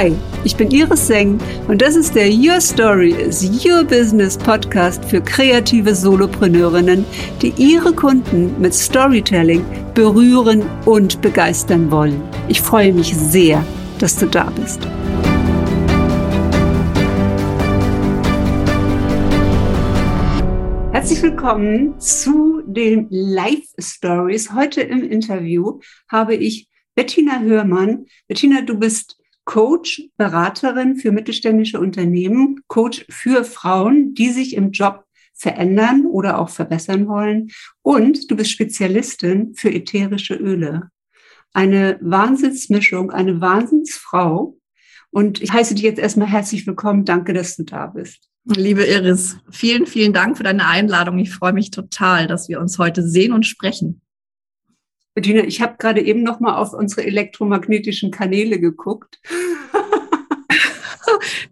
Hi, ich bin Iris Seng und das ist der Your Story is Your Business Podcast für kreative Solopreneurinnen, die ihre Kunden mit Storytelling berühren und begeistern wollen. Ich freue mich sehr, dass du da bist. Herzlich willkommen zu den Live Stories. Heute im Interview habe ich Bettina Hörmann. Bettina, du bist Coach, Beraterin für mittelständische Unternehmen, Coach für Frauen, die sich im Job verändern oder auch verbessern wollen. Und du bist Spezialistin für ätherische Öle. Eine Wahnsinnsmischung, eine Wahnsinnsfrau. Und ich heiße dich jetzt erstmal herzlich willkommen. Danke, dass du da bist. Liebe Iris, vielen, vielen Dank für deine Einladung. Ich freue mich total, dass wir uns heute sehen und sprechen. Bettina, ich habe gerade eben noch mal auf unsere elektromagnetischen Kanäle geguckt.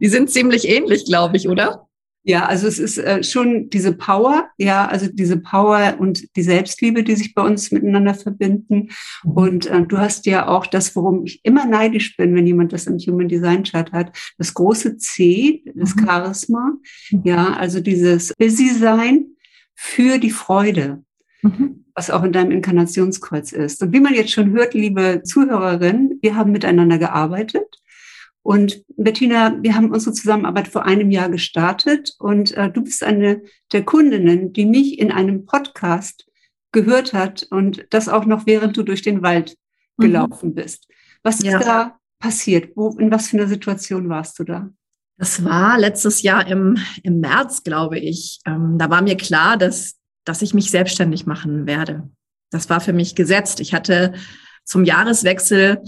Die sind ziemlich ähnlich, glaube ich, oder? Ja, also es ist äh, schon diese Power, ja, also diese Power und die Selbstliebe, die sich bei uns miteinander verbinden. Und äh, du hast ja auch das, worum ich immer neidisch bin, wenn jemand das im Human Design Chart hat, das große C, das mhm. Charisma, mhm. ja, also dieses Busy Sein für die Freude. Mhm was auch in deinem Inkarnationskreuz ist. Und wie man jetzt schon hört, liebe Zuhörerin, wir haben miteinander gearbeitet. Und Bettina, wir haben unsere Zusammenarbeit vor einem Jahr gestartet und äh, du bist eine der Kundinnen, die mich in einem Podcast gehört hat und das auch noch während du durch den Wald mhm. gelaufen bist. Was ja. ist da passiert? Wo, in was für einer Situation warst du da? Das war letztes Jahr im, im März, glaube ich. Ähm, da war mir klar, dass dass ich mich selbstständig machen werde. Das war für mich gesetzt. Ich hatte zum Jahreswechsel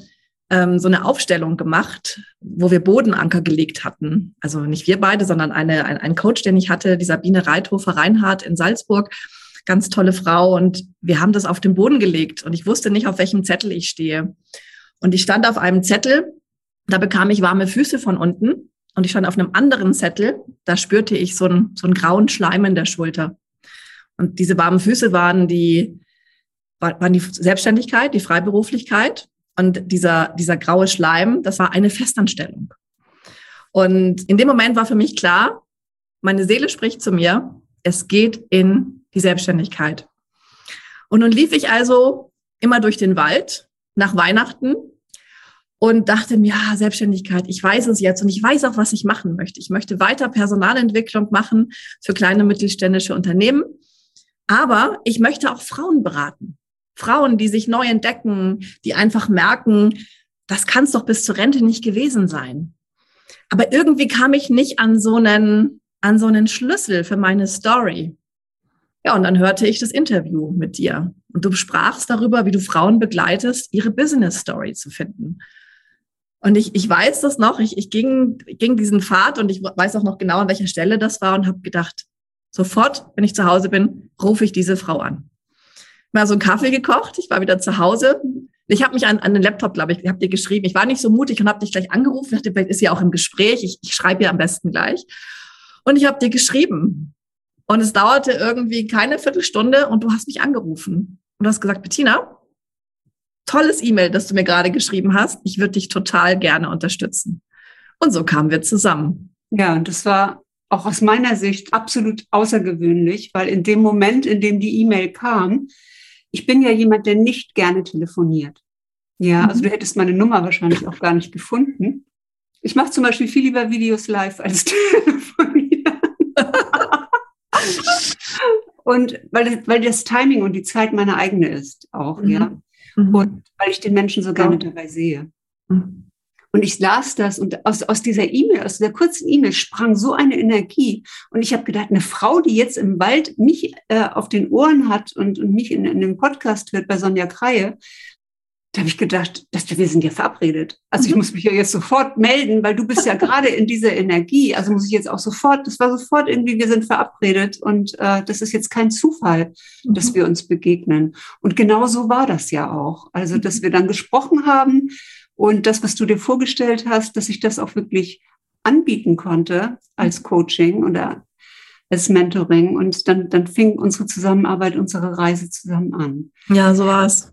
ähm, so eine Aufstellung gemacht, wo wir Bodenanker gelegt hatten. Also nicht wir beide, sondern eine, ein, ein Coach, den ich hatte, die Sabine Reithofer Reinhardt in Salzburg. Ganz tolle Frau. Und wir haben das auf den Boden gelegt. Und ich wusste nicht, auf welchem Zettel ich stehe. Und ich stand auf einem Zettel, da bekam ich warme Füße von unten. Und ich stand auf einem anderen Zettel, da spürte ich so einen, so einen grauen Schleim in der Schulter. Und diese warmen Füße waren die, waren die Selbstständigkeit, die Freiberuflichkeit. Und dieser, dieser graue Schleim, das war eine Festanstellung. Und in dem Moment war für mich klar, meine Seele spricht zu mir, es geht in die Selbstständigkeit. Und nun lief ich also immer durch den Wald nach Weihnachten und dachte mir, ja, Selbstständigkeit, ich weiß es jetzt und ich weiß auch, was ich machen möchte. Ich möchte weiter Personalentwicklung machen für kleine mittelständische Unternehmen. Aber ich möchte auch Frauen beraten. Frauen, die sich neu entdecken, die einfach merken, das kann es doch bis zur Rente nicht gewesen sein. Aber irgendwie kam ich nicht an so einen, an so einen Schlüssel für meine Story. Ja, und dann hörte ich das Interview mit dir. Und du sprachst darüber, wie du Frauen begleitest, ihre Business Story zu finden. Und ich, ich weiß das noch, ich, ich ging, ging diesen Pfad und ich weiß auch noch genau, an welcher Stelle das war und habe gedacht, Sofort, wenn ich zu Hause bin, rufe ich diese Frau an. Mal so einen Kaffee gekocht, ich war wieder zu Hause. Ich habe mich an, an den Laptop, glaube ich, habe dir geschrieben. Ich war nicht so mutig und habe dich gleich angerufen. Ich dachte, vielleicht ist sie auch im Gespräch. Ich, ich schreibe ihr am besten gleich. Und ich habe dir geschrieben. Und es dauerte irgendwie keine Viertelstunde und du hast mich angerufen. Und du hast gesagt, Bettina, tolles E-Mail, das du mir gerade geschrieben hast. Ich würde dich total gerne unterstützen. Und so kamen wir zusammen. Ja, und das war auch aus meiner Sicht absolut außergewöhnlich, weil in dem Moment, in dem die E-Mail kam, ich bin ja jemand, der nicht gerne telefoniert. Ja, also du hättest meine Nummer wahrscheinlich auch gar nicht gefunden. Ich mache zum Beispiel viel lieber Videos live als telefonieren. und weil, weil das Timing und die Zeit meine eigene ist auch, mhm. ja. Mhm. Und weil ich den Menschen so gerne dabei sehe. Mhm. Und ich las das und aus, aus dieser E-Mail, aus dieser kurzen E-Mail sprang so eine Energie. Und ich habe gedacht, eine Frau, die jetzt im Wald mich äh, auf den Ohren hat und, und mich in, in einem Podcast hört bei Sonja Kreie, da habe ich gedacht, dass wir sind ja verabredet. Also ich mhm. muss mich ja jetzt sofort melden, weil du bist ja gerade in dieser Energie. Also muss ich jetzt auch sofort, das war sofort irgendwie, wir sind verabredet und äh, das ist jetzt kein Zufall, mhm. dass wir uns begegnen. Und genau so war das ja auch. Also, dass mhm. wir dann gesprochen haben und das, was du dir vorgestellt hast, dass ich das auch wirklich anbieten konnte als Coaching oder als Mentoring. Und dann, dann fing unsere Zusammenarbeit, unsere Reise zusammen an. Ja, so war es.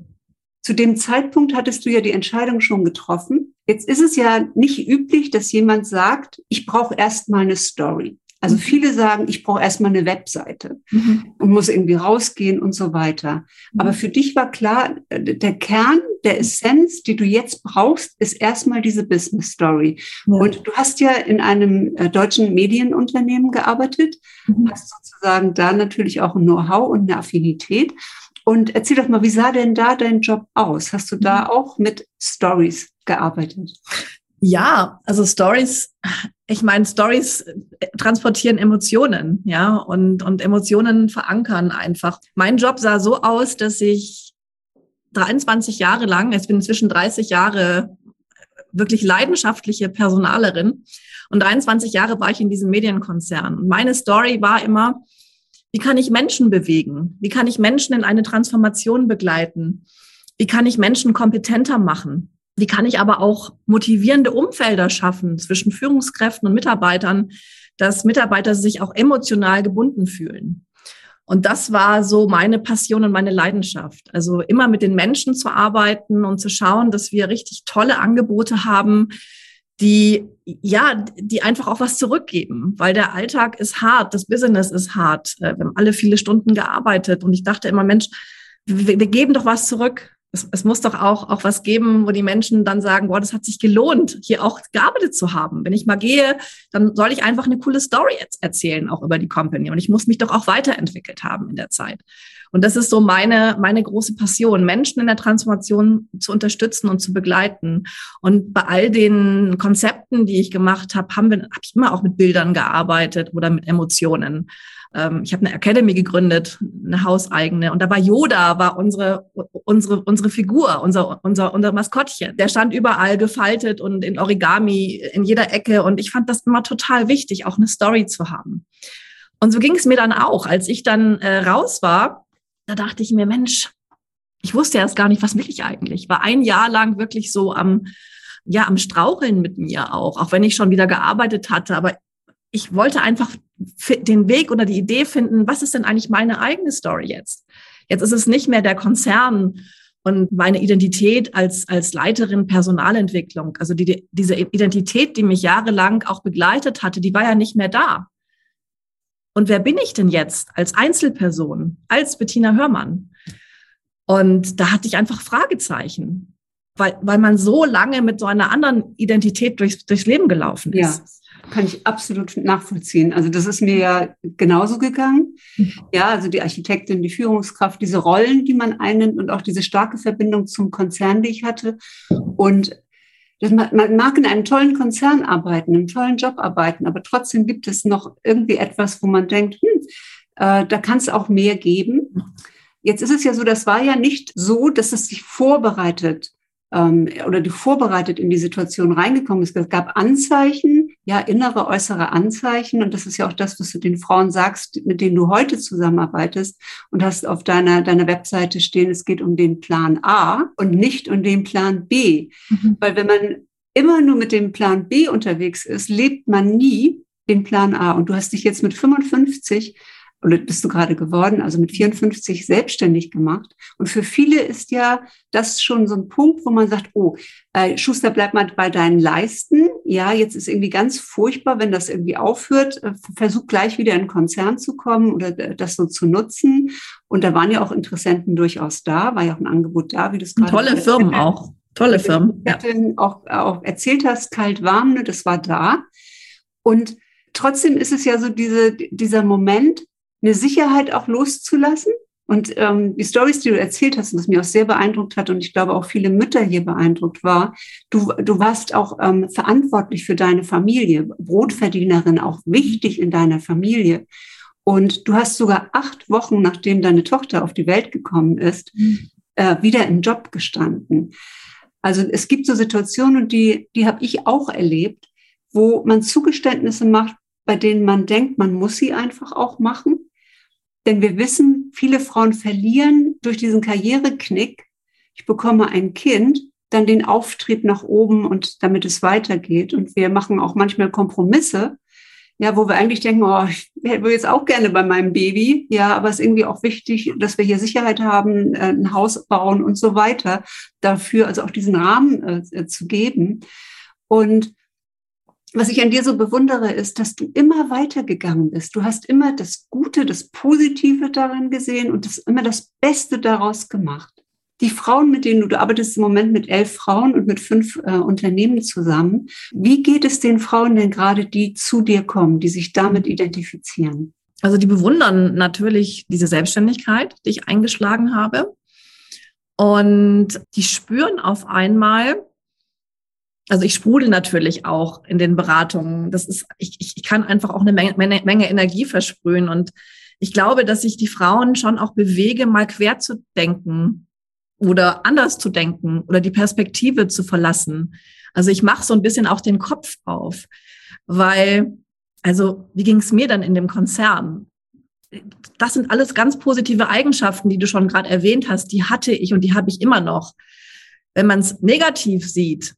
zu dem Zeitpunkt hattest du ja die Entscheidung schon getroffen. Jetzt ist es ja nicht üblich, dass jemand sagt, ich brauche erstmal eine Story. Also viele sagen, ich brauche erstmal eine Webseite mhm. und muss irgendwie rausgehen und so weiter. Mhm. Aber für dich war klar, äh, der Kern, der Essenz, die du jetzt brauchst, ist erstmal diese Business Story. Ja. Und du hast ja in einem äh, deutschen Medienunternehmen gearbeitet, mhm. hast sozusagen da natürlich auch ein Know-how und eine Affinität. Und erzähl doch mal, wie sah denn da dein Job aus? Hast du da mhm. auch mit Stories gearbeitet? Ja, also Stories, ich meine, Stories äh, transportieren Emotionen, ja, und, und Emotionen verankern einfach. Mein Job sah so aus, dass ich 23 Jahre lang, ich bin inzwischen 30 Jahre wirklich leidenschaftliche Personalerin und 23 Jahre war ich in diesem Medienkonzern. Und meine Story war immer, wie kann ich Menschen bewegen? Wie kann ich Menschen in eine Transformation begleiten? Wie kann ich Menschen kompetenter machen? Wie kann ich aber auch motivierende Umfelder schaffen zwischen Führungskräften und Mitarbeitern, dass Mitarbeiter sich auch emotional gebunden fühlen? Und das war so meine Passion und meine Leidenschaft. Also immer mit den Menschen zu arbeiten und zu schauen, dass wir richtig tolle Angebote haben, die, ja, die einfach auch was zurückgeben, weil der Alltag ist hart, das Business ist hart. Äh, wir haben alle viele Stunden gearbeitet und ich dachte immer, Mensch, wir, wir geben doch was zurück es, es muss doch auch, auch was geben, wo die Menschen dann sagen, boah, das hat sich gelohnt, hier auch gearbeitet zu haben. Wenn ich mal gehe, dann soll ich einfach eine coole Story erzählen, auch über die Company. Und ich muss mich doch auch weiterentwickelt haben in der Zeit. Und das ist so meine, meine große Passion, Menschen in der Transformation zu unterstützen und zu begleiten. Und bei all den Konzepten, die ich gemacht habe, haben wir, habe ich immer auch mit Bildern gearbeitet oder mit Emotionen. Ähm, ich habe eine Academy gegründet, eine hauseigene. Und da war Yoda, war unsere, unsere, unsere Figur, unser, unser, unser Maskottchen. Der stand überall gefaltet und in Origami in jeder Ecke. Und ich fand das immer total wichtig, auch eine Story zu haben. Und so ging es mir dann auch. Als ich dann äh, raus war, da dachte ich mir, Mensch, ich wusste erst gar nicht, was will ich eigentlich. War ein Jahr lang wirklich so am, ja, am Straucheln mit mir auch, auch wenn ich schon wieder gearbeitet hatte. Aber ich wollte einfach den Weg oder die Idee finden, was ist denn eigentlich meine eigene Story jetzt? Jetzt ist es nicht mehr der Konzern und meine Identität als, als Leiterin Personalentwicklung. Also die, diese Identität, die mich jahrelang auch begleitet hatte, die war ja nicht mehr da. Und wer bin ich denn jetzt als Einzelperson, als Bettina Hörmann? Und da hatte ich einfach Fragezeichen, weil, weil man so lange mit so einer anderen Identität durchs, durchs Leben gelaufen ist. Ja kann ich absolut nachvollziehen. Also das ist mir ja genauso gegangen. Ja, also die Architektin, die Führungskraft, diese Rollen, die man einnimmt und auch diese starke Verbindung zum Konzern, die ich hatte. Und man mag in einem tollen Konzern arbeiten, einem tollen Job arbeiten, aber trotzdem gibt es noch irgendwie etwas, wo man denkt, hm, äh, da kann es auch mehr geben. Jetzt ist es ja so, das war ja nicht so, dass es sich vorbereitet ähm, oder du vorbereitet in die Situation reingekommen bist. Es gab Anzeichen, ja, innere, äußere Anzeichen. Und das ist ja auch das, was du den Frauen sagst, mit denen du heute zusammenarbeitest und hast auf deiner, deiner Webseite stehen, es geht um den Plan A und nicht um den Plan B. Mhm. Weil wenn man immer nur mit dem Plan B unterwegs ist, lebt man nie den Plan A. Und du hast dich jetzt mit 55 oder bist du gerade geworden, also mit 54 selbstständig gemacht. Und für viele ist ja das schon so ein Punkt, wo man sagt, oh, äh, Schuster, bleib mal bei deinen Leisten. Ja, jetzt ist irgendwie ganz furchtbar, wenn das irgendwie aufhört. Äh, versuch gleich wieder in einen Konzern zu kommen oder das so zu nutzen. Und da waren ja auch Interessenten durchaus da, war ja auch ein Angebot da, wie du es gerade Tolle Firmen auch. Tolle Firmen. Ja. Auch, auch erzählt hast, kalt warm, ne, das war da. Und trotzdem ist es ja so diese, dieser Moment, eine Sicherheit auch loszulassen. Und ähm, die Stories, die du erzählt hast, und das mich auch sehr beeindruckt hat und ich glaube auch viele Mütter hier beeindruckt war, du, du warst auch ähm, verantwortlich für deine Familie, Brotverdienerin, auch wichtig in deiner Familie. Und du hast sogar acht Wochen, nachdem deine Tochter auf die Welt gekommen ist, mhm. äh, wieder im Job gestanden. Also es gibt so Situationen, und die, die habe ich auch erlebt, wo man Zugeständnisse macht, bei denen man denkt, man muss sie einfach auch machen. Denn wir wissen, viele Frauen verlieren durch diesen Karriereknick, ich bekomme ein Kind, dann den Auftrieb nach oben und damit es weitergeht. Und wir machen auch manchmal Kompromisse, ja, wo wir eigentlich denken, oh, ich will jetzt auch gerne bei meinem Baby, ja, aber es ist irgendwie auch wichtig, dass wir hier Sicherheit haben, äh, ein Haus bauen und so weiter, dafür also auch diesen Rahmen äh, äh, zu geben. Und was ich an dir so bewundere, ist, dass du immer weitergegangen bist. Du hast immer das Gute, das Positive daran gesehen und das, immer das Beste daraus gemacht. Die Frauen, mit denen du, du arbeitest im Moment mit elf Frauen und mit fünf äh, Unternehmen zusammen. Wie geht es den Frauen denn gerade, die zu dir kommen, die sich damit identifizieren? Also die bewundern natürlich diese Selbstständigkeit, die ich eingeschlagen habe. Und die spüren auf einmal, also ich sprudel natürlich auch in den Beratungen. Das ist, ich, ich, kann einfach auch eine Menge, Menge, Menge Energie versprühen. Und ich glaube, dass ich die Frauen schon auch bewege, mal quer zu denken oder anders zu denken oder die Perspektive zu verlassen. Also ich mache so ein bisschen auch den Kopf auf, weil, also wie ging es mir dann in dem Konzern? Das sind alles ganz positive Eigenschaften, die du schon gerade erwähnt hast. Die hatte ich und die habe ich immer noch. Wenn man es negativ sieht,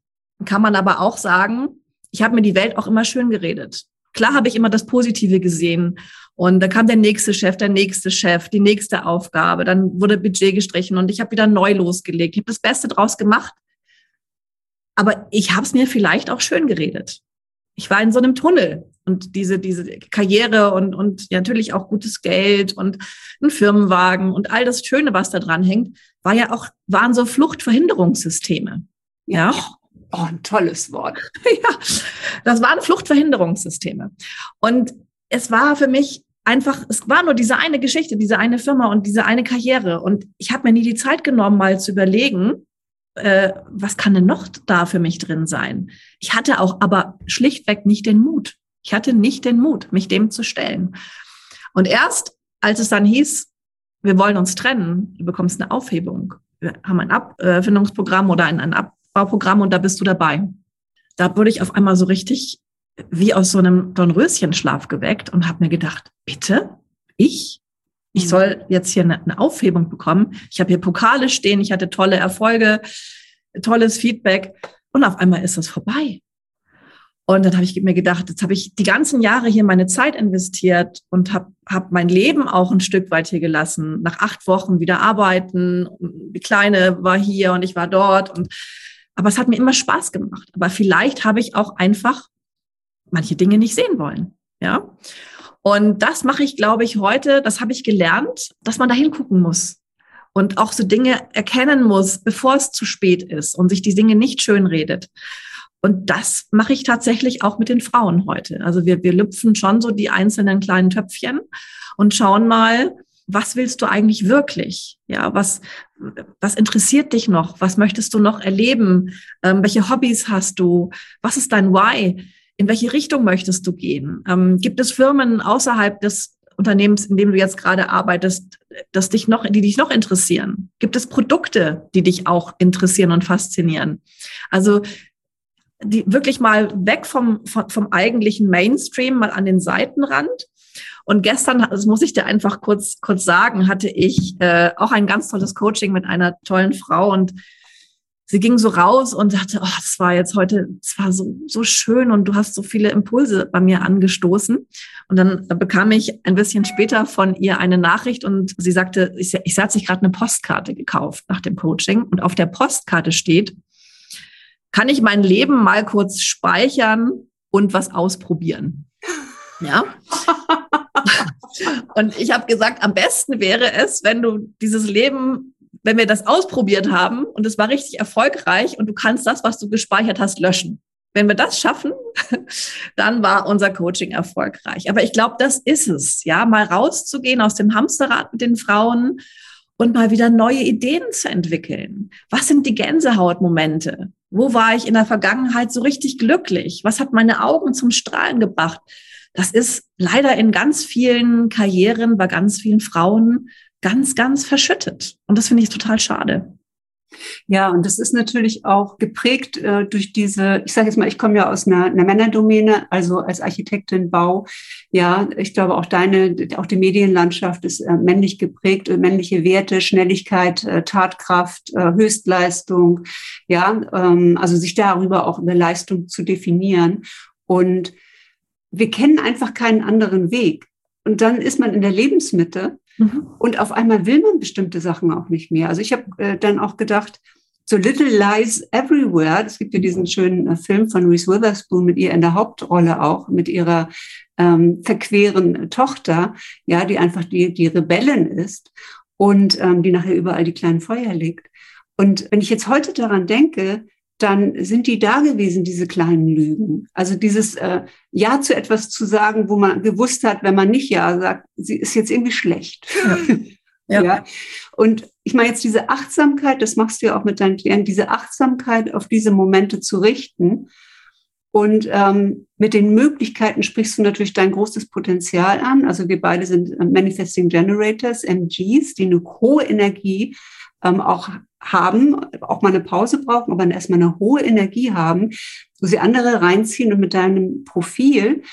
kann man aber auch sagen, ich habe mir die Welt auch immer schön geredet. Klar habe ich immer das Positive gesehen. Und da kam der nächste Chef, der nächste Chef, die nächste Aufgabe. Dann wurde Budget gestrichen und ich habe wieder neu losgelegt. Ich habe das Beste draus gemacht. Aber ich habe es mir vielleicht auch schön geredet. Ich war in so einem Tunnel und diese, diese Karriere und, und natürlich auch gutes Geld und ein Firmenwagen und all das Schöne, was da dran hängt, war ja auch, waren so Fluchtverhinderungssysteme. Ja. Oh, ein tolles Wort. ja, das waren Fluchtverhinderungssysteme. Und es war für mich einfach, es war nur diese eine Geschichte, diese eine Firma und diese eine Karriere. Und ich habe mir nie die Zeit genommen, mal zu überlegen, äh, was kann denn noch da für mich drin sein? Ich hatte auch aber schlichtweg nicht den Mut. Ich hatte nicht den Mut, mich dem zu stellen. Und erst, als es dann hieß, wir wollen uns trennen, du bekommst eine Aufhebung. Wir haben ein Abfindungsprogramm oder ein, ein Bauprogramm und da bist du dabei. Da wurde ich auf einmal so richtig wie aus so einem Dornröschenschlaf geweckt und habe mir gedacht, bitte, ich? Ich mhm. soll jetzt hier eine, eine Aufhebung bekommen. Ich habe hier Pokale stehen, ich hatte tolle Erfolge, tolles Feedback und auf einmal ist das vorbei. Und dann habe ich mir gedacht, jetzt habe ich die ganzen Jahre hier meine Zeit investiert und habe hab mein Leben auch ein Stück weit hier gelassen. Nach acht Wochen wieder arbeiten. Die Kleine war hier und ich war dort. Und aber es hat mir immer Spaß gemacht. Aber vielleicht habe ich auch einfach manche Dinge nicht sehen wollen. Ja. Und das mache ich, glaube ich, heute, das habe ich gelernt, dass man da hingucken muss und auch so Dinge erkennen muss, bevor es zu spät ist und sich die Dinge nicht schönredet. Und das mache ich tatsächlich auch mit den Frauen heute. Also wir, wir lüpfen schon so die einzelnen kleinen Töpfchen und schauen mal, was willst du eigentlich wirklich? Ja, was, was interessiert dich noch? Was möchtest du noch erleben? Ähm, welche Hobbys hast du? Was ist dein Why? In welche Richtung möchtest du gehen? Ähm, gibt es Firmen außerhalb des Unternehmens, in dem du jetzt gerade arbeitest, das dich noch, die dich noch interessieren? Gibt es Produkte, die dich auch interessieren und faszinieren? Also die wirklich mal weg vom, vom, vom eigentlichen Mainstream, mal an den Seitenrand und gestern, das muss ich dir einfach kurz, kurz sagen, hatte ich äh, auch ein ganz tolles Coaching mit einer tollen Frau und sie ging so raus und sagte, oh, das war jetzt heute, es war so, so schön und du hast so viele Impulse bei mir angestoßen. Und dann bekam ich ein bisschen später von ihr eine Nachricht und sie sagte, ich, ich hat sich gerade eine Postkarte gekauft nach dem Coaching und auf der Postkarte steht, kann ich mein Leben mal kurz speichern und was ausprobieren? Ja. Und ich habe gesagt, am besten wäre es, wenn du dieses Leben, wenn wir das ausprobiert haben und es war richtig erfolgreich und du kannst das, was du gespeichert hast, löschen. Wenn wir das schaffen, dann war unser Coaching erfolgreich. Aber ich glaube, das ist es, ja, mal rauszugehen aus dem Hamsterrad mit den Frauen und mal wieder neue Ideen zu entwickeln. Was sind die Gänsehautmomente? Wo war ich in der Vergangenheit so richtig glücklich? Was hat meine Augen zum Strahlen gebracht? Das ist leider in ganz vielen Karrieren bei ganz vielen Frauen ganz, ganz verschüttet. Und das finde ich total schade. Ja, und das ist natürlich auch geprägt äh, durch diese, ich sage jetzt mal, ich komme ja aus einer, einer Männerdomäne, also als Architektin Bau. Ja, ich glaube auch deine, auch die Medienlandschaft ist äh, männlich geprägt, äh, männliche Werte, Schnelligkeit, äh, Tatkraft, äh, Höchstleistung. Ja, ähm, also sich darüber auch über Leistung zu definieren. Und wir kennen einfach keinen anderen Weg. Und dann ist man in der Lebensmitte mhm. und auf einmal will man bestimmte Sachen auch nicht mehr. Also ich habe äh, dann auch gedacht, so Little Lies Everywhere, es gibt ja diesen schönen äh, Film von Reese Witherspoon mit ihr in der Hauptrolle auch, mit ihrer ähm, verqueren Tochter, ja, die einfach die, die Rebellin ist und ähm, die nachher überall die kleinen Feuer legt. Und wenn ich jetzt heute daran denke, dann sind die da gewesen, diese kleinen Lügen. Also dieses äh, Ja zu etwas zu sagen, wo man gewusst hat, wenn man nicht Ja sagt, sie ist jetzt irgendwie schlecht. Ja. ja. ja. Und ich meine jetzt diese Achtsamkeit, das machst du ja auch mit deinen Klienten, diese Achtsamkeit auf diese Momente zu richten. Und ähm, mit den Möglichkeiten sprichst du natürlich dein großes Potenzial an. Also wir beide sind äh, Manifesting Generators, MGs, die eine hohe Energie ähm, auch haben, auch mal eine Pause brauchen, aber erstmal eine hohe Energie haben, wo sie andere reinziehen und mit deinem Profil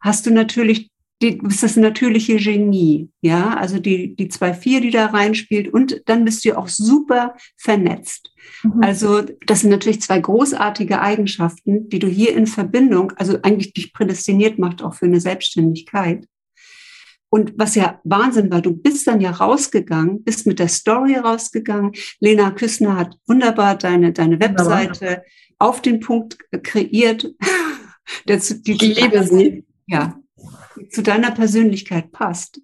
hast du natürlich die, du bist das natürliche Genie, ja, also die, die zwei vier, die da reinspielt und dann bist du auch super vernetzt. Mhm. Also das sind natürlich zwei großartige Eigenschaften, die du hier in Verbindung, also eigentlich dich prädestiniert macht auch für eine Selbstständigkeit. Und was ja Wahnsinn war, du bist dann ja rausgegangen, bist mit der Story rausgegangen. Lena Küssner hat wunderbar deine, deine Webseite auf den Punkt kreiert. Der zu, die, ich liebe sie. Ja, zu deiner Persönlichkeit passt.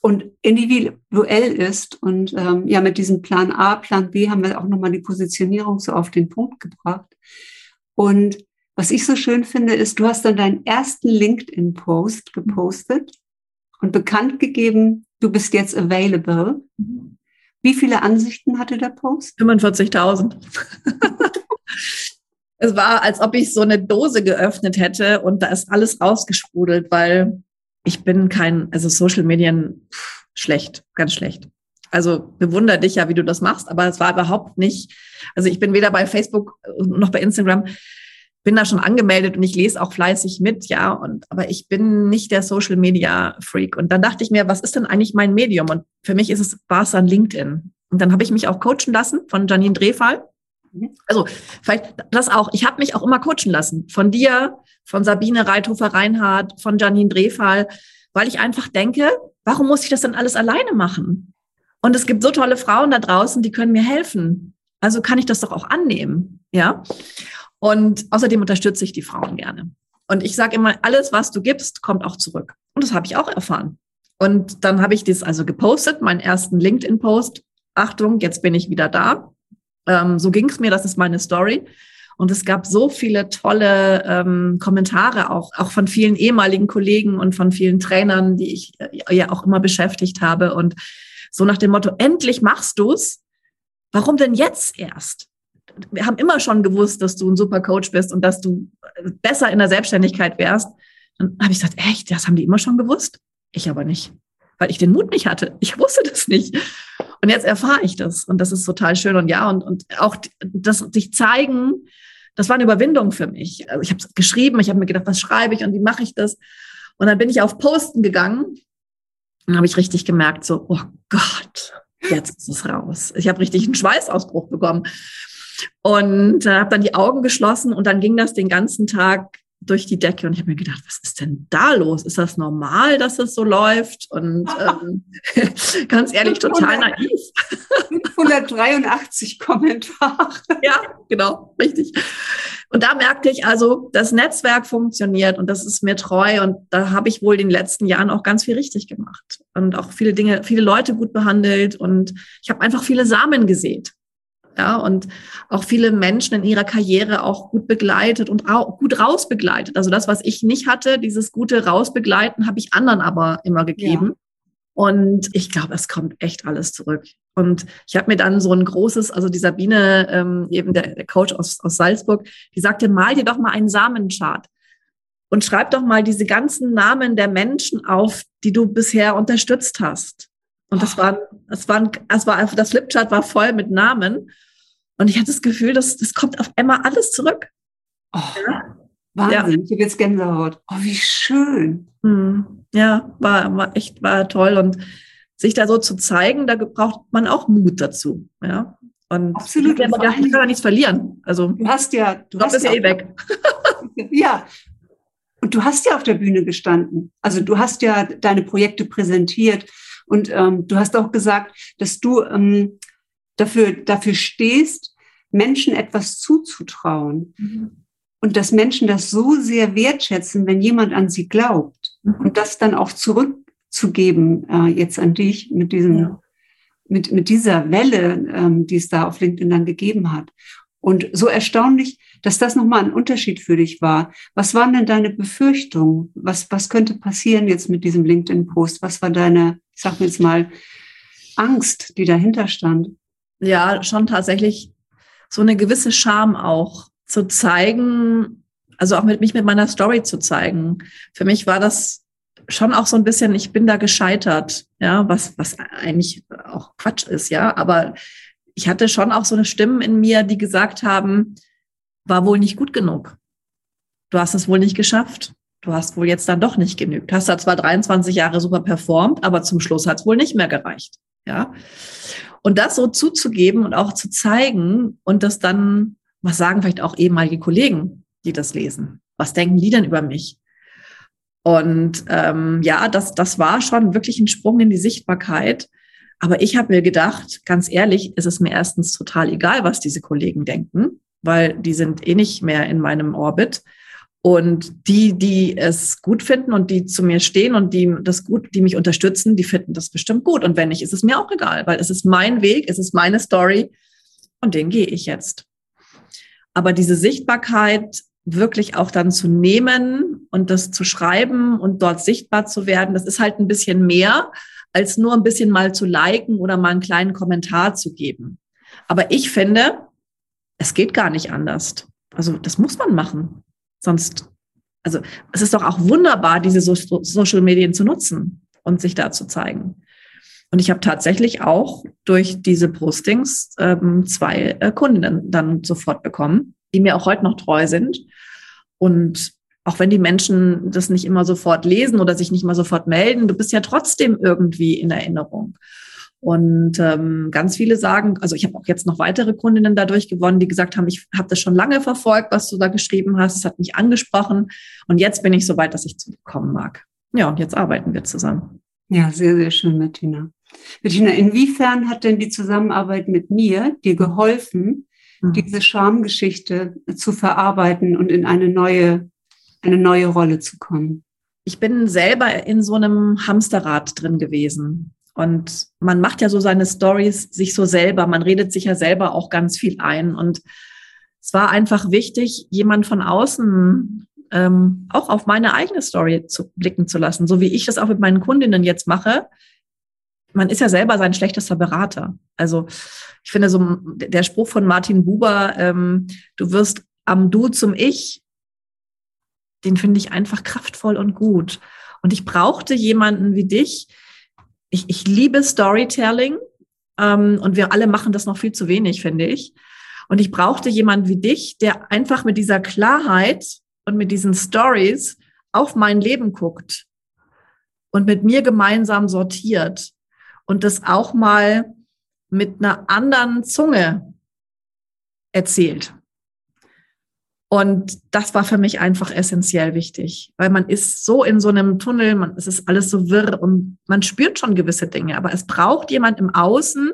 Und individuell ist. Und ähm, ja, mit diesem Plan A, Plan B haben wir auch nochmal die Positionierung so auf den Punkt gebracht. Und was ich so schön finde, ist, du hast dann deinen ersten LinkedIn-Post gepostet und bekannt gegeben, du bist jetzt available. Mhm. Wie viele Ansichten hatte der Post? 45.000. es war, als ob ich so eine Dose geöffnet hätte und da ist alles rausgesprudelt, weil ich bin kein, also Social Medien schlecht, ganz schlecht. Also bewundere dich ja, wie du das machst, aber es war überhaupt nicht, also ich bin weder bei Facebook noch bei Instagram bin da schon angemeldet und ich lese auch fleißig mit, ja, und aber ich bin nicht der Social Media Freak. Und dann dachte ich mir, was ist denn eigentlich mein Medium? Und für mich ist es, war es dann LinkedIn. Und dann habe ich mich auch coachen lassen von Janine Drehfall. Mhm. Also vielleicht das auch. Ich habe mich auch immer coachen lassen. Von dir, von Sabine Reithofer-Reinhardt, von Janine Drehfall, weil ich einfach denke, warum muss ich das denn alles alleine machen? Und es gibt so tolle Frauen da draußen, die können mir helfen. Also kann ich das doch auch annehmen. Ja. Und außerdem unterstütze ich die Frauen gerne. Und ich sage immer, alles, was du gibst, kommt auch zurück. Und das habe ich auch erfahren. Und dann habe ich das also gepostet, meinen ersten LinkedIn-Post. Achtung, jetzt bin ich wieder da. Ähm, so ging es mir, das ist meine Story. Und es gab so viele tolle ähm, Kommentare auch, auch von vielen ehemaligen Kollegen und von vielen Trainern, die ich äh, ja auch immer beschäftigt habe. Und so nach dem Motto, endlich machst du's. Warum denn jetzt erst? Wir haben immer schon gewusst, dass du ein super Coach bist und dass du besser in der Selbstständigkeit wärst. Dann habe ich gesagt, echt, das haben die immer schon gewusst? Ich aber nicht, weil ich den Mut nicht hatte. Ich wusste das nicht. Und jetzt erfahre ich das und das ist total schön. Und ja, und, und auch das sich zeigen, das war eine Überwindung für mich. Also ich habe geschrieben, ich habe mir gedacht, was schreibe ich und wie mache ich das? Und dann bin ich auf Posten gegangen und habe ich richtig gemerkt, so, oh Gott, jetzt ist es raus. Ich habe richtig einen Schweißausbruch bekommen. Und äh, habe dann die Augen geschlossen und dann ging das den ganzen Tag durch die Decke und ich habe mir gedacht, was ist denn da los? Ist das normal, dass es so läuft? Und ähm, ganz ehrlich, total naiv. 583 Kommentare. Ja, genau, richtig. Und da merkte ich also, das Netzwerk funktioniert und das ist mir treu und da habe ich wohl in den letzten Jahren auch ganz viel richtig gemacht und auch viele Dinge, viele Leute gut behandelt und ich habe einfach viele Samen gesät ja, und auch viele Menschen in ihrer Karriere auch gut begleitet und auch gut rausbegleitet. Also das, was ich nicht hatte, dieses gute Rausbegleiten, habe ich anderen aber immer gegeben. Ja. Und ich glaube, es kommt echt alles zurück. Und ich habe mir dann so ein großes, also die Sabine, ähm, eben der, der Coach aus, aus Salzburg, die sagte, mal dir doch mal einen Samenchart und schreib doch mal diese ganzen Namen der Menschen auf, die du bisher unterstützt hast. Und das war, das war, das war einfach, das Flipchart war voll mit Namen. Und ich hatte das Gefühl, dass das kommt auf einmal alles zurück. Oh, ja. Wahnsinn, ja. ich habe jetzt Gänsehaut. Oh, wie schön. Hm. Ja, war, war echt, war toll. Und sich da so zu zeigen, da braucht man auch Mut dazu. Ja. Und Absolut. Ich, gedacht, ich kann ja nichts verlieren. Also, du hast ja, du hast ja eh weg. ja, und du hast ja auf der Bühne gestanden. Also du hast ja deine Projekte präsentiert und ähm, du hast auch gesagt, dass du ähm, dafür, dafür stehst, Menschen etwas zuzutrauen. Mhm. Und dass Menschen das so sehr wertschätzen, wenn jemand an sie glaubt. Mhm. Und das dann auch zurückzugeben, äh, jetzt an dich mit diesem, ja. mit, mit dieser Welle, ähm, die es da auf LinkedIn dann gegeben hat. Und so erstaunlich, dass das nochmal ein Unterschied für dich war. Was waren denn deine Befürchtungen? Was, was könnte passieren jetzt mit diesem LinkedIn-Post? Was war deine, ich sag mir jetzt mal, Angst, die dahinter stand? Ja, schon tatsächlich so eine gewisse Scham auch zu zeigen, also auch mit mich mit meiner Story zu zeigen. Für mich war das schon auch so ein bisschen, ich bin da gescheitert, ja, was, was eigentlich auch Quatsch ist, ja, aber ich hatte schon auch so eine Stimmen in mir, die gesagt haben, war wohl nicht gut genug. Du hast es wohl nicht geschafft. Du hast wohl jetzt dann doch nicht genügt. Hast da zwar 23 Jahre super performt, aber zum Schluss hat es wohl nicht mehr gereicht. Ja. Und das so zuzugeben und auch zu zeigen und das dann, was sagen vielleicht auch ehemalige Kollegen, die das lesen? Was denken die denn über mich? Und ähm, ja, das, das war schon wirklich ein Sprung in die Sichtbarkeit. Aber ich habe mir gedacht, ganz ehrlich, ist es mir erstens total egal, was diese Kollegen denken, weil die sind eh nicht mehr in meinem Orbit. Und die, die es gut finden und die zu mir stehen und die das gut, die mich unterstützen, die finden das bestimmt gut. Und wenn nicht, ist es mir auch egal, weil es ist mein Weg, es ist meine Story und den gehe ich jetzt. Aber diese Sichtbarkeit wirklich auch dann zu nehmen und das zu schreiben und dort sichtbar zu werden, das ist halt ein bisschen mehr, als nur ein bisschen mal zu liken oder mal einen kleinen Kommentar zu geben. Aber ich finde, es geht gar nicht anders. Also das muss man machen. Sonst, also es ist doch auch wunderbar, diese so Social Medien zu nutzen und sich da zu zeigen. Und ich habe tatsächlich auch durch diese Postings ähm, zwei äh, Kundinnen dann sofort bekommen, die mir auch heute noch treu sind. Und auch wenn die Menschen das nicht immer sofort lesen oder sich nicht mal sofort melden, du bist ja trotzdem irgendwie in Erinnerung. Und ähm, ganz viele sagen, also ich habe auch jetzt noch weitere Kundinnen dadurch gewonnen, die gesagt haben, ich habe das schon lange verfolgt, was du da geschrieben hast, es hat mich angesprochen und jetzt bin ich so weit, dass ich zu dir kommen mag. Ja, und jetzt arbeiten wir zusammen. Ja, sehr, sehr schön, Bettina. Bettina, inwiefern hat denn die Zusammenarbeit mit mir dir geholfen, mhm. diese Schamgeschichte zu verarbeiten und in eine neue, eine neue Rolle zu kommen? Ich bin selber in so einem Hamsterrad drin gewesen. Und man macht ja so seine Stories sich so selber, man redet sich ja selber auch ganz viel ein. Und es war einfach wichtig, jemand von außen ähm, auch auf meine eigene Story zu blicken zu lassen, so wie ich das auch mit meinen Kundinnen jetzt mache. Man ist ja selber sein schlechtester Berater. Also ich finde so der Spruch von Martin Buber, ähm, du wirst am Du zum Ich, den finde ich einfach kraftvoll und gut. Und ich brauchte jemanden wie dich, ich, ich liebe Storytelling ähm, und wir alle machen das noch viel zu wenig, finde ich. Und ich brauchte jemanden wie dich, der einfach mit dieser Klarheit und mit diesen Stories auf mein Leben guckt und mit mir gemeinsam sortiert und das auch mal mit einer anderen Zunge erzählt. Und das war für mich einfach essentiell wichtig, weil man ist so in so einem Tunnel, man, es ist alles so wirr und man spürt schon gewisse Dinge, aber es braucht jemand im Außen,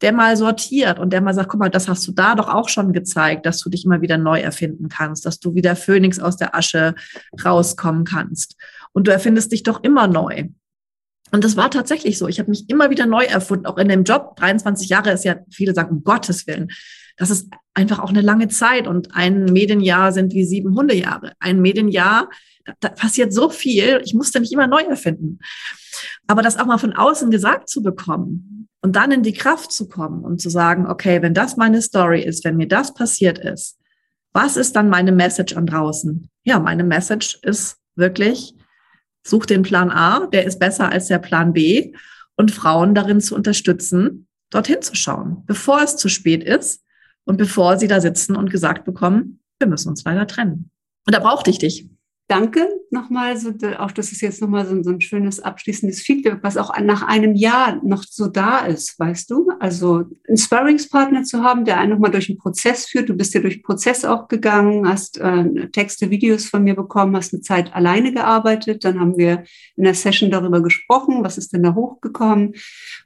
der mal sortiert und der mal sagt, guck mal, das hast du da doch auch schon gezeigt, dass du dich immer wieder neu erfinden kannst, dass du wieder Phönix aus der Asche rauskommen kannst. Und du erfindest dich doch immer neu. Und das war tatsächlich so. Ich habe mich immer wieder neu erfunden, auch in dem Job. 23 Jahre ist ja, viele sagen, um Gottes Willen das ist einfach auch eine lange Zeit und ein Medienjahr sind wie sieben Hundejahre. Ein Medienjahr, da, da passiert so viel, ich musste mich immer neu erfinden. Aber das auch mal von außen gesagt zu bekommen und dann in die Kraft zu kommen und zu sagen, okay, wenn das meine Story ist, wenn mir das passiert ist, was ist dann meine Message an draußen? Ja, meine Message ist wirklich, such den Plan A, der ist besser als der Plan B und Frauen darin zu unterstützen, dorthin zu schauen, bevor es zu spät ist und bevor sie da sitzen und gesagt bekommen, wir müssen uns leider trennen. Und da brauchte ich dich. Danke nochmal, so, auch das ist jetzt nochmal so, so ein schönes abschließendes Feedback, was auch nach einem Jahr noch so da ist, weißt du? Also einen Sparringspartner zu haben, der einen nochmal durch den Prozess führt. Du bist ja durch den Prozess auch gegangen, hast äh, Texte, Videos von mir bekommen, hast eine Zeit alleine gearbeitet. Dann haben wir in der Session darüber gesprochen, was ist denn da hochgekommen.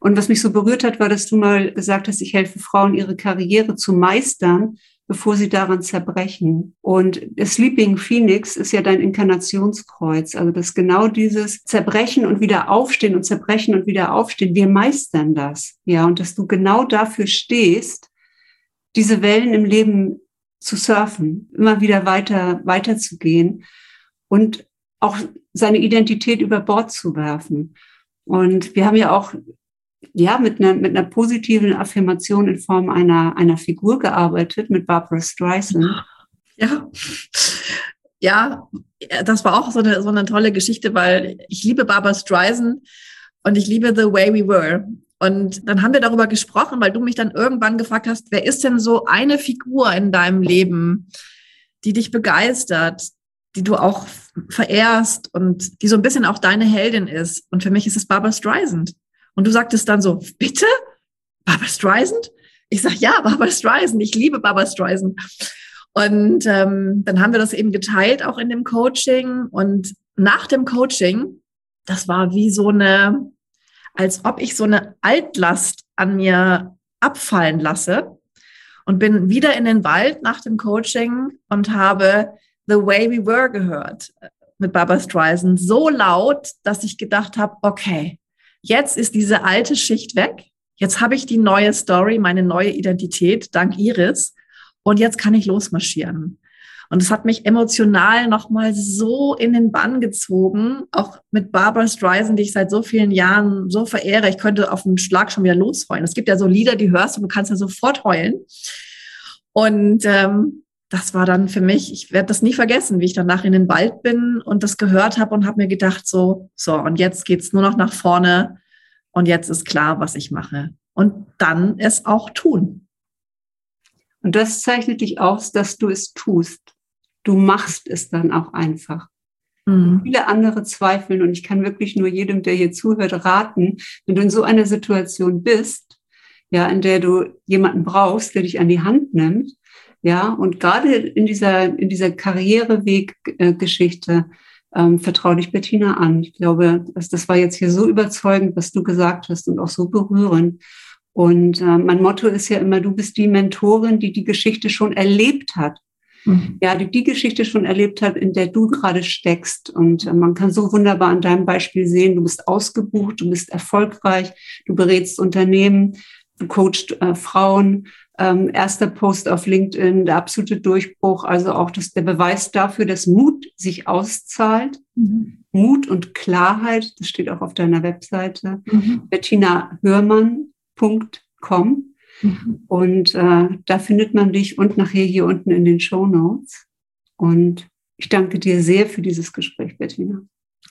Und was mich so berührt hat, war, dass du mal gesagt hast, ich helfe Frauen, ihre Karriere zu meistern bevor sie daran zerbrechen. Und Sleeping Phoenix ist ja dein Inkarnationskreuz. Also das genau dieses Zerbrechen und wieder aufstehen und zerbrechen und wieder aufstehen. Wir meistern das. Ja, und dass du genau dafür stehst, diese Wellen im Leben zu surfen, immer wieder weiter, weiterzugehen und auch seine Identität über Bord zu werfen. Und wir haben ja auch ja, mit einer, mit einer positiven Affirmation in Form einer, einer Figur gearbeitet, mit Barbara Streisand. Ja. Ja, das war auch so eine, so eine tolle Geschichte, weil ich liebe Barbara Streisand und ich liebe The Way We Were. Und dann haben wir darüber gesprochen, weil du mich dann irgendwann gefragt hast, wer ist denn so eine Figur in deinem Leben, die dich begeistert, die du auch verehrst und die so ein bisschen auch deine Heldin ist. Und für mich ist es Barbara Streisand. Und du sagtest dann so, bitte? Barbara Streisand? Ich sage, ja, Barbara Streisand. Ich liebe Barbara Streisand. Und ähm, dann haben wir das eben geteilt, auch in dem Coaching. Und nach dem Coaching, das war wie so eine, als ob ich so eine Altlast an mir abfallen lasse und bin wieder in den Wald nach dem Coaching und habe The Way We Were gehört mit Barbara Streisand so laut, dass ich gedacht habe, okay, Jetzt ist diese alte Schicht weg. Jetzt habe ich die neue Story, meine neue Identität dank Iris. Und jetzt kann ich losmarschieren. Und es hat mich emotional nochmal so in den Bann gezogen, auch mit Barbara Streisand, die ich seit so vielen Jahren so verehre. Ich könnte auf einen Schlag schon wieder losheulen. Es gibt ja so Lieder, die hörst und du kannst ja sofort heulen. Und ähm, das war dann für mich, ich werde das nie vergessen, wie ich danach in den Wald bin und das gehört habe und habe mir gedacht, so, so, und jetzt geht's nur noch nach vorne und jetzt ist klar, was ich mache. Und dann es auch tun. Und das zeichnet dich aus, dass du es tust. Du machst es dann auch einfach. Mhm. Viele andere zweifeln und ich kann wirklich nur jedem, der hier zuhört, raten, wenn du in so einer Situation bist, ja, in der du jemanden brauchst, der dich an die Hand nimmt, ja, und gerade in dieser, in dieser Karriereweggeschichte ähm, vertraue dich Bettina an. Ich glaube, das, das war jetzt hier so überzeugend, was du gesagt hast und auch so berührend. Und äh, mein Motto ist ja immer, du bist die Mentorin, die die Geschichte schon erlebt hat. Mhm. Ja, die die Geschichte schon erlebt hat, in der du gerade steckst. Und äh, man kann so wunderbar an deinem Beispiel sehen, du bist ausgebucht, du bist erfolgreich, du berätst Unternehmen, du coachst äh, Frauen, ähm, erster Post auf LinkedIn, der absolute Durchbruch, also auch das, der Beweis dafür, dass Mut sich auszahlt. Mhm. Mut und Klarheit, das steht auch auf deiner Webseite, mhm. bettinahörmann.com. Mhm. Und äh, da findet man dich und nachher hier unten in den Show Notes. Und ich danke dir sehr für dieses Gespräch, Bettina.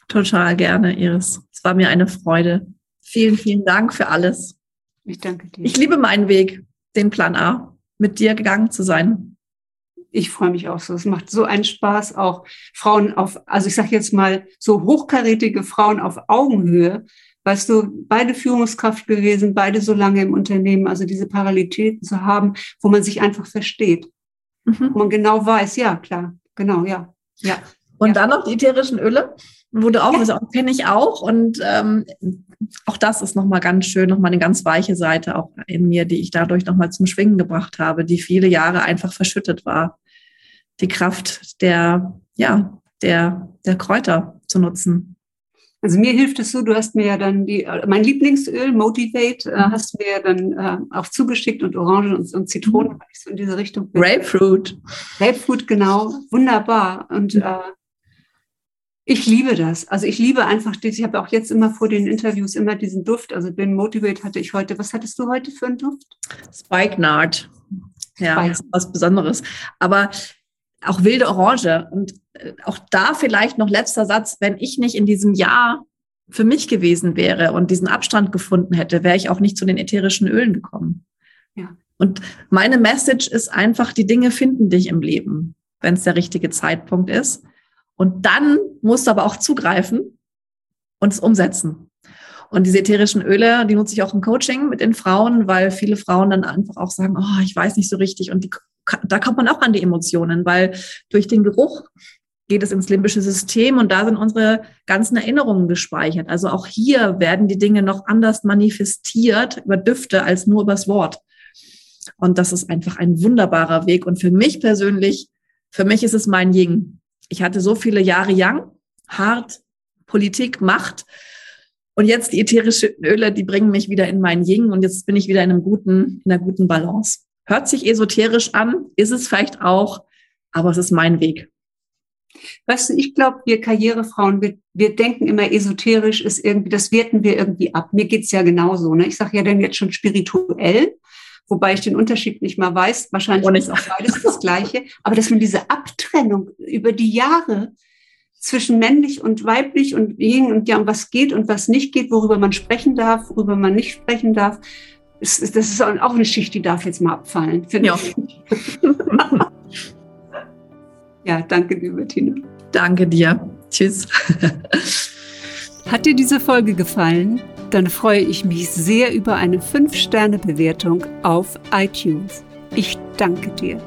Total gerne, Iris. Es war mir eine Freude. Vielen, vielen Dank für alles. Ich danke dir. Ich liebe meinen Weg den Plan A mit dir gegangen zu sein. Ich freue mich auch so. Es macht so einen Spaß, auch Frauen auf, also ich sage jetzt mal, so hochkarätige Frauen auf Augenhöhe. Weißt du, beide Führungskraft gewesen, beide so lange im Unternehmen, also diese Parallelitäten zu haben, wo man sich einfach versteht. Mhm. Wo man genau weiß, ja, klar, genau, ja. ja. Und ja. dann noch die ätherischen Öle, wo du auch, ja. also, kenne ich auch. Und ähm, auch das ist nochmal ganz schön, nochmal eine ganz weiche Seite auch in mir, die ich dadurch nochmal zum Schwingen gebracht habe, die viele Jahre einfach verschüttet war. Die Kraft der, ja, der, der Kräuter zu nutzen. Also mir hilft es so, du hast mir ja dann die, mein Lieblingsöl, Motivate, äh, mhm. hast mir ja dann äh, auch zugeschickt und Orangen und, und Zitronen, mhm. so in diese Richtung. Grapefruit. Grapefruit, genau. Wunderbar. Und mhm. äh, ich liebe das. Also ich liebe einfach, ich habe auch jetzt immer vor den Interviews immer diesen Duft. Also den Motivate hatte ich heute. Was hattest du heute für einen Duft? Spikenard. Ja, Spike. was Besonderes. Aber auch wilde Orange. Und äh, auch da vielleicht noch letzter Satz, wenn ich nicht in diesem Jahr für mich gewesen wäre und diesen Abstand gefunden hätte, wäre ich auch nicht zu den ätherischen Ölen gekommen. Ja. Und meine Message ist einfach, die Dinge finden dich im Leben, wenn es der richtige Zeitpunkt ist. Und dann musst du aber auch zugreifen und es umsetzen. Und diese ätherischen Öle, die nutze ich auch im Coaching mit den Frauen, weil viele Frauen dann einfach auch sagen, oh, ich weiß nicht so richtig. Und die, da kommt man auch an die Emotionen, weil durch den Geruch geht es ins limbische System und da sind unsere ganzen Erinnerungen gespeichert. Also auch hier werden die Dinge noch anders manifestiert über Düfte als nur übers Wort. Und das ist einfach ein wunderbarer Weg. Und für mich persönlich, für mich ist es mein Ying. Ich hatte so viele Jahre Yang, hart, Politik, Macht. Und jetzt die ätherischen Öle, die bringen mich wieder in mein Ying und jetzt bin ich wieder in einem guten, in einer guten Balance. Hört sich esoterisch an, ist es vielleicht auch, aber es ist mein Weg. Weißt du, ich glaube, wir Karrierefrauen, wir, wir denken immer esoterisch ist irgendwie, das werten wir irgendwie ab. Mir geht's ja genauso. Ne? Ich sage ja dann jetzt schon spirituell, wobei ich den Unterschied nicht mal weiß. Wahrscheinlich ist auch beides das Gleiche. Aber dass man diese Abtrennung über die Jahre zwischen männlich und weiblich und Yin und Yang, was geht und was nicht geht, worüber man sprechen darf, worüber man nicht sprechen darf, das ist auch eine Schicht, die darf jetzt mal abfallen. Ja. Ich. ja, danke, liebe Tina. Danke dir. Tschüss. Hat dir diese Folge gefallen? Dann freue ich mich sehr über eine 5-Sterne-Bewertung auf iTunes. Ich danke dir.